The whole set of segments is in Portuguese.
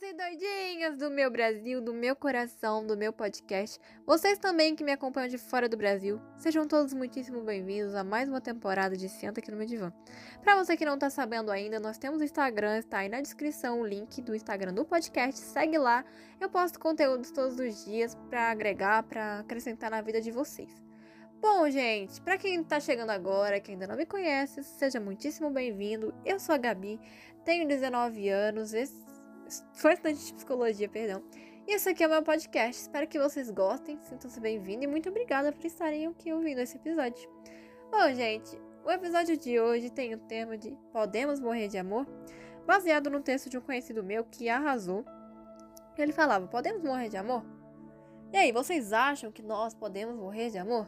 doidinhos e doidinhas do meu Brasil, do meu coração, do meu podcast. Vocês também que me acompanham de fora do Brasil, sejam todos muitíssimo bem-vindos a mais uma temporada de Senta aqui no meu divã. Pra você que não tá sabendo ainda, nós temos Instagram, está aí na descrição o link do Instagram do podcast. Segue lá, eu posto conteúdos todos os dias para agregar, para acrescentar na vida de vocês. Bom, gente, para quem tá chegando agora, que ainda não me conhece, seja muitíssimo bem-vindo. Eu sou a Gabi, tenho 19 anos, sou estudante de psicologia, perdão. E esse aqui é o meu podcast. Espero que vocês gostem, sintam-se bem-vindos e muito obrigada por estarem aqui ouvindo esse episódio. Bom, gente, o episódio de hoje tem o tema de Podemos Morrer de Amor, baseado no texto de um conhecido meu que arrasou. Ele falava: Podemos morrer de amor? E aí, vocês acham que nós podemos morrer de amor?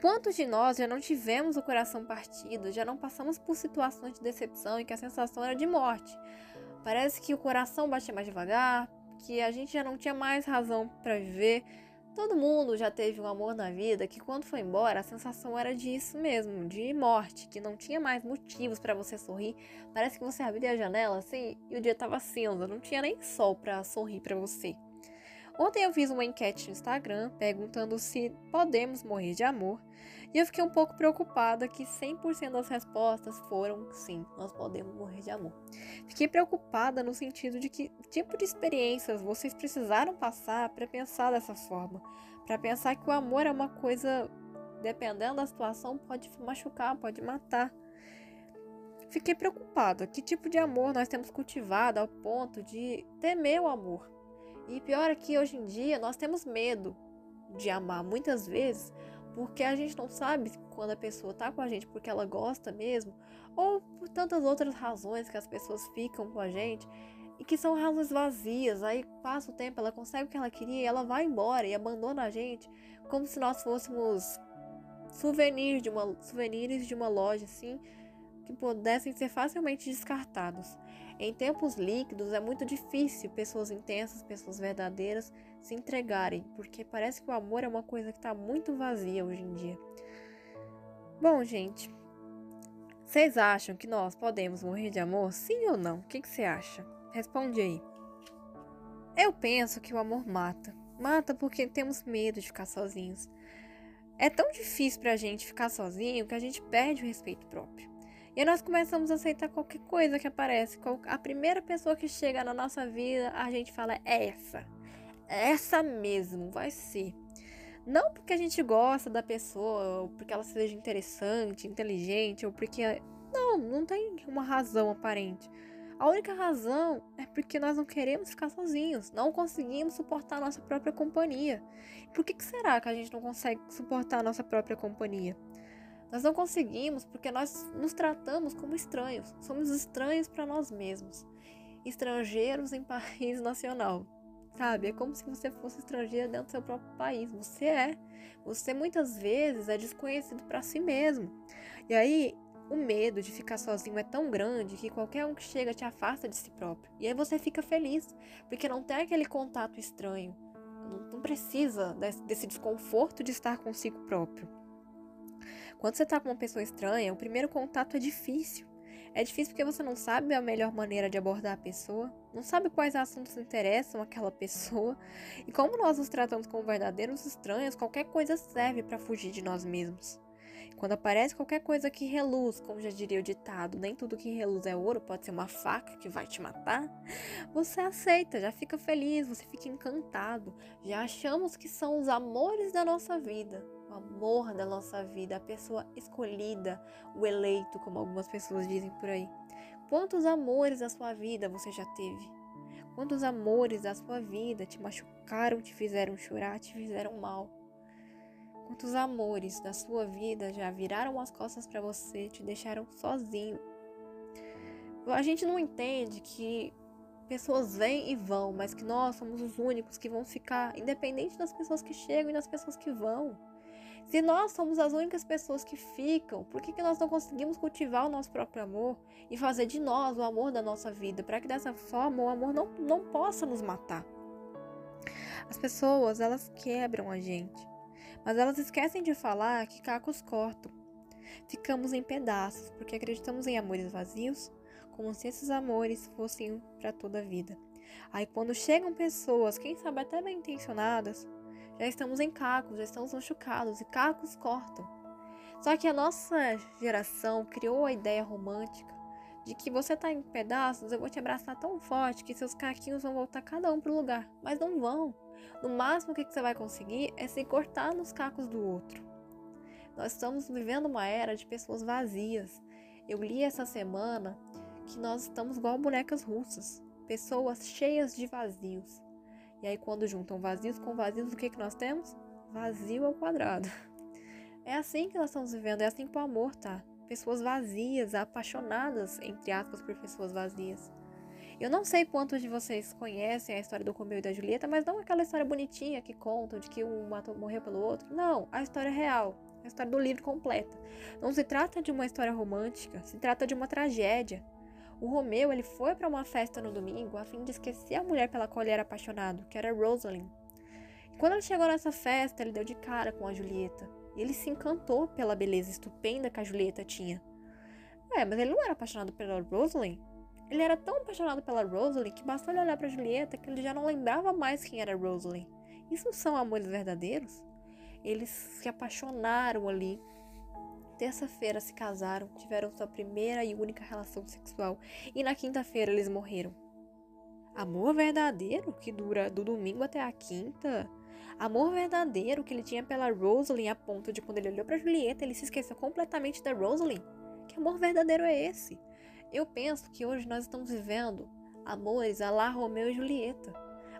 Quantos de nós já não tivemos o coração partido, já não passamos por situações de decepção em que a sensação era de morte? Parece que o coração batia mais devagar, que a gente já não tinha mais razão para viver. Todo mundo já teve um amor na vida que quando foi embora a sensação era disso mesmo, de morte, que não tinha mais motivos para você sorrir. Parece que você abria a janela assim e o dia tava cinza, não tinha nem sol para sorrir para você. Ontem eu fiz uma enquete no Instagram perguntando se podemos morrer de amor e eu fiquei um pouco preocupada que 100% das respostas foram sim, nós podemos morrer de amor. Fiquei preocupada no sentido de que tipo de experiências vocês precisaram passar para pensar dessa forma, para pensar que o amor é uma coisa, dependendo da situação, pode machucar, pode matar. Fiquei preocupada. Que tipo de amor nós temos cultivado ao ponto de temer o amor? E pior é que hoje em dia nós temos medo de amar muitas vezes porque a gente não sabe quando a pessoa tá com a gente porque ela gosta mesmo ou por tantas outras razões que as pessoas ficam com a gente e que são razões vazias. Aí passa o tempo, ela consegue o que ela queria e ela vai embora e abandona a gente como se nós fôssemos souvenirs de uma souvenirs de uma loja assim que pudessem ser facilmente descartados. Em tempos líquidos é muito difícil pessoas intensas, pessoas verdadeiras se entregarem, porque parece que o amor é uma coisa que está muito vazia hoje em dia. Bom, gente, vocês acham que nós podemos morrer de amor? Sim ou não? O que, você acha? Responde aí. Eu penso que o amor mata. Mata porque temos medo de ficar sozinhos. É tão difícil pra gente ficar sozinho que a gente perde o respeito próprio. E nós começamos a aceitar qualquer coisa que aparece. A primeira pessoa que chega na nossa vida, a gente fala: é essa. É essa mesmo, vai ser. Não porque a gente gosta da pessoa, ou porque ela seja interessante, inteligente, ou porque. Não, não tem uma razão aparente. A única razão é porque nós não queremos ficar sozinhos, não conseguimos suportar a nossa própria companhia. Por que, que será que a gente não consegue suportar a nossa própria companhia? Nós não conseguimos porque nós nos tratamos como estranhos. Somos estranhos para nós mesmos. Estrangeiros em país nacional. Sabe? É como se você fosse estrangeiro dentro do seu próprio país. Você é. Você muitas vezes é desconhecido para si mesmo. E aí, o medo de ficar sozinho é tão grande que qualquer um que chega te afasta de si próprio. E aí você fica feliz, porque não tem aquele contato estranho. Não, precisa desse desconforto de estar consigo próprio. Quando você tá com uma pessoa estranha, o primeiro contato é difícil. É difícil porque você não sabe a melhor maneira de abordar a pessoa, não sabe quais assuntos interessam aquela pessoa, e como nós nos tratamos como verdadeiros estranhos, qualquer coisa serve para fugir de nós mesmos. Quando aparece qualquer coisa que reluz, como já diria o ditado, nem tudo que reluz é ouro, pode ser uma faca que vai te matar, você aceita, já fica feliz, você fica encantado, já achamos que são os amores da nossa vida o amor da nossa vida, a pessoa escolhida, o eleito, como algumas pessoas dizem por aí. Quantos amores da sua vida você já teve? Quantos amores da sua vida te machucaram, te fizeram chorar, te fizeram mal? Quantos amores da sua vida já viraram as costas para você, te deixaram sozinho? A gente não entende que pessoas vêm e vão, mas que nós somos os únicos que vão ficar, independente das pessoas que chegam e das pessoas que vão. Se nós somos as únicas pessoas que ficam, por que, que nós não conseguimos cultivar o nosso próprio amor e fazer de nós o amor da nossa vida, para que dessa forma o amor não, não possa nos matar? As pessoas, elas quebram a gente, mas elas esquecem de falar que cacos cortam. Ficamos em pedaços porque acreditamos em amores vazios, como se esses amores fossem para toda a vida. Aí quando chegam pessoas, quem sabe até bem intencionadas, já estamos em cacos, já estamos machucados e cacos cortam. Só que a nossa geração criou a ideia romântica de que você tá em pedaços, eu vou te abraçar tão forte que seus caquinhos vão voltar cada um pro lugar. Mas não vão. No máximo, o que você vai conseguir é se cortar nos cacos do outro. Nós estamos vivendo uma era de pessoas vazias. Eu li essa semana que nós estamos igual bonecas russas. Pessoas cheias de vazios. E aí, quando juntam vazios com vazios, o que, que nós temos? Vazio ao quadrado. É assim que nós estamos vivendo, é assim que o amor tá pessoas vazias, apaixonadas, entre aspas, por pessoas vazias. Eu não sei quantos de vocês conhecem a história do Romeu e da Julieta, mas não aquela história bonitinha que contam de que um morreu pelo outro. Não, a história real, a história do livro completa. Não se trata de uma história romântica, se trata de uma tragédia. O Romeu ele foi para uma festa no domingo a fim de esquecer a mulher pela qual ele era apaixonado, que era Rosalind. E quando ele chegou nessa festa, ele deu de cara com a Julieta. E ele se encantou pela beleza estupenda que a Julieta tinha. É, mas ele não era apaixonado pela Rosalind. Ele era tão apaixonado pela Rosalind que bastou ele olhar para Julieta que ele já não lembrava mais quem era Rosalind. Isso são amores verdadeiros? Eles se apaixonaram ali. Terça-feira se casaram, tiveram sua primeira e única relação sexual e na quinta-feira eles morreram. Amor verdadeiro que dura do domingo até a quinta? Amor verdadeiro que ele tinha pela Rosalind a ponto de quando ele olhou para Julieta, ele se esqueceu completamente da Rosalind. Que amor verdadeiro é esse? Eu penso que hoje nós estamos vivendo amores a lá Romeu e Julieta.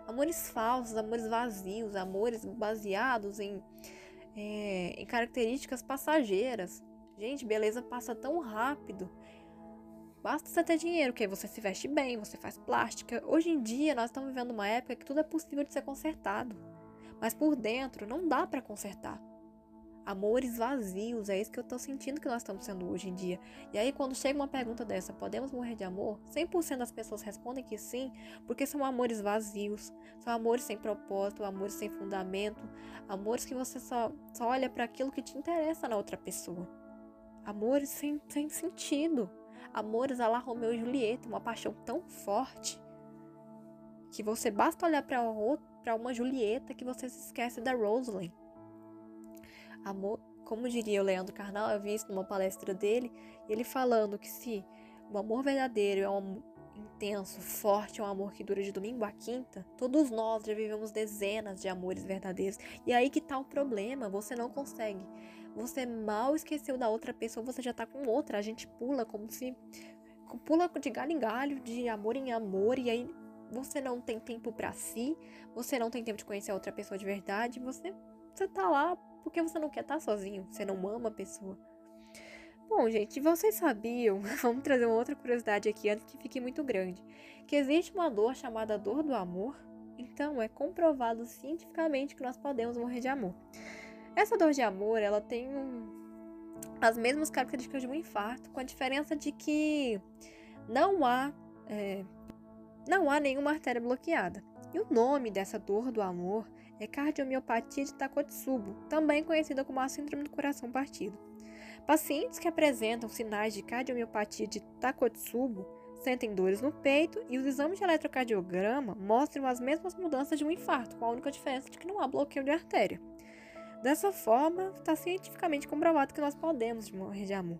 Amores falsos, amores vazios, amores baseados em, é, em características passageiras. Gente, beleza passa tão rápido. Basta você ter dinheiro, que você se veste bem, você faz plástica. Hoje em dia, nós estamos vivendo uma época que tudo é possível de ser consertado mas por dentro não dá para consertar. Amores vazios, é isso que eu tô sentindo que nós estamos sendo hoje em dia. E aí, quando chega uma pergunta dessa, podemos morrer de amor? 100% das pessoas respondem que sim, porque são amores vazios, são amores sem propósito, amores sem fundamento, amores que você só, só olha para aquilo que te interessa na outra pessoa. Amores sem, sem sentido. Amores a la Romeu e Julieta, uma paixão tão forte que você basta olhar para para uma Julieta que você se esquece da Rosalind. Amor, como diria o Leandro Carnal, eu vi isso numa palestra dele, ele falando que se o amor verdadeiro é um intenso, forte, é um amor que dura de domingo a quinta, todos nós já vivemos dezenas de amores verdadeiros. E aí que tá o problema, você não consegue. Você mal esqueceu da outra pessoa, você já tá com outra. A gente pula como se pula de galho em galho, de amor em amor, e aí você não tem tempo para si, você não tem tempo de conhecer a outra pessoa de verdade, você, você tá lá porque você não quer estar tá sozinho, você não ama a pessoa. Bom, gente, vocês sabiam? Vamos trazer uma outra curiosidade aqui antes que fique muito grande. Que existe uma dor chamada dor do amor. Então, é comprovado cientificamente que nós podemos morrer de amor. Essa dor de amor, ela tem as mesmas características de um infarto, com a diferença de que não há é, não há nenhuma artéria bloqueada. E o nome dessa dor do amor é cardiomiopatia de Takotsubo, também conhecida como a síndrome do coração partido. Pacientes que apresentam sinais de cardiomiopatia de Takotsubo sentem dores no peito e os exames de eletrocardiograma mostram as mesmas mudanças de um infarto, com a única diferença de que não há bloqueio de artéria. Dessa forma, está cientificamente comprovado que nós podemos morrer de amor.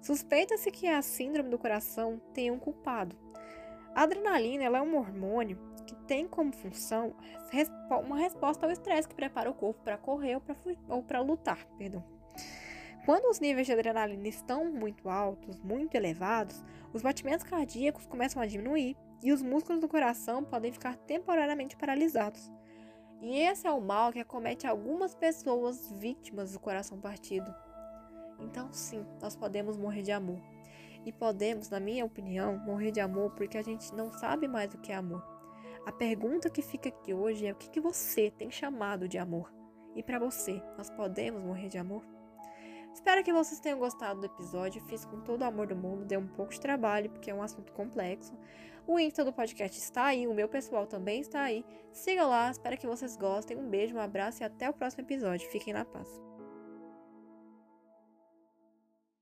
Suspeita-se que a síndrome do coração tenha um culpado, a adrenalina é um hormônio que tem como função uma resposta ao estresse que prepara o corpo para correr ou para lutar. Perdão. Quando os níveis de adrenalina estão muito altos, muito elevados, os batimentos cardíacos começam a diminuir e os músculos do coração podem ficar temporariamente paralisados. E esse é o mal que acomete algumas pessoas vítimas do coração partido. Então, sim, nós podemos morrer de amor. E podemos, na minha opinião, morrer de amor porque a gente não sabe mais o que é amor. A pergunta que fica aqui hoje é o que, que você tem chamado de amor? E para você, nós podemos morrer de amor? Espero que vocês tenham gostado do episódio. Fiz com todo o amor do mundo, deu um pouco de trabalho, porque é um assunto complexo. O Insta do podcast está aí, o meu pessoal também está aí. Siga lá, espero que vocês gostem. Um beijo, um abraço e até o próximo episódio. Fiquem na paz.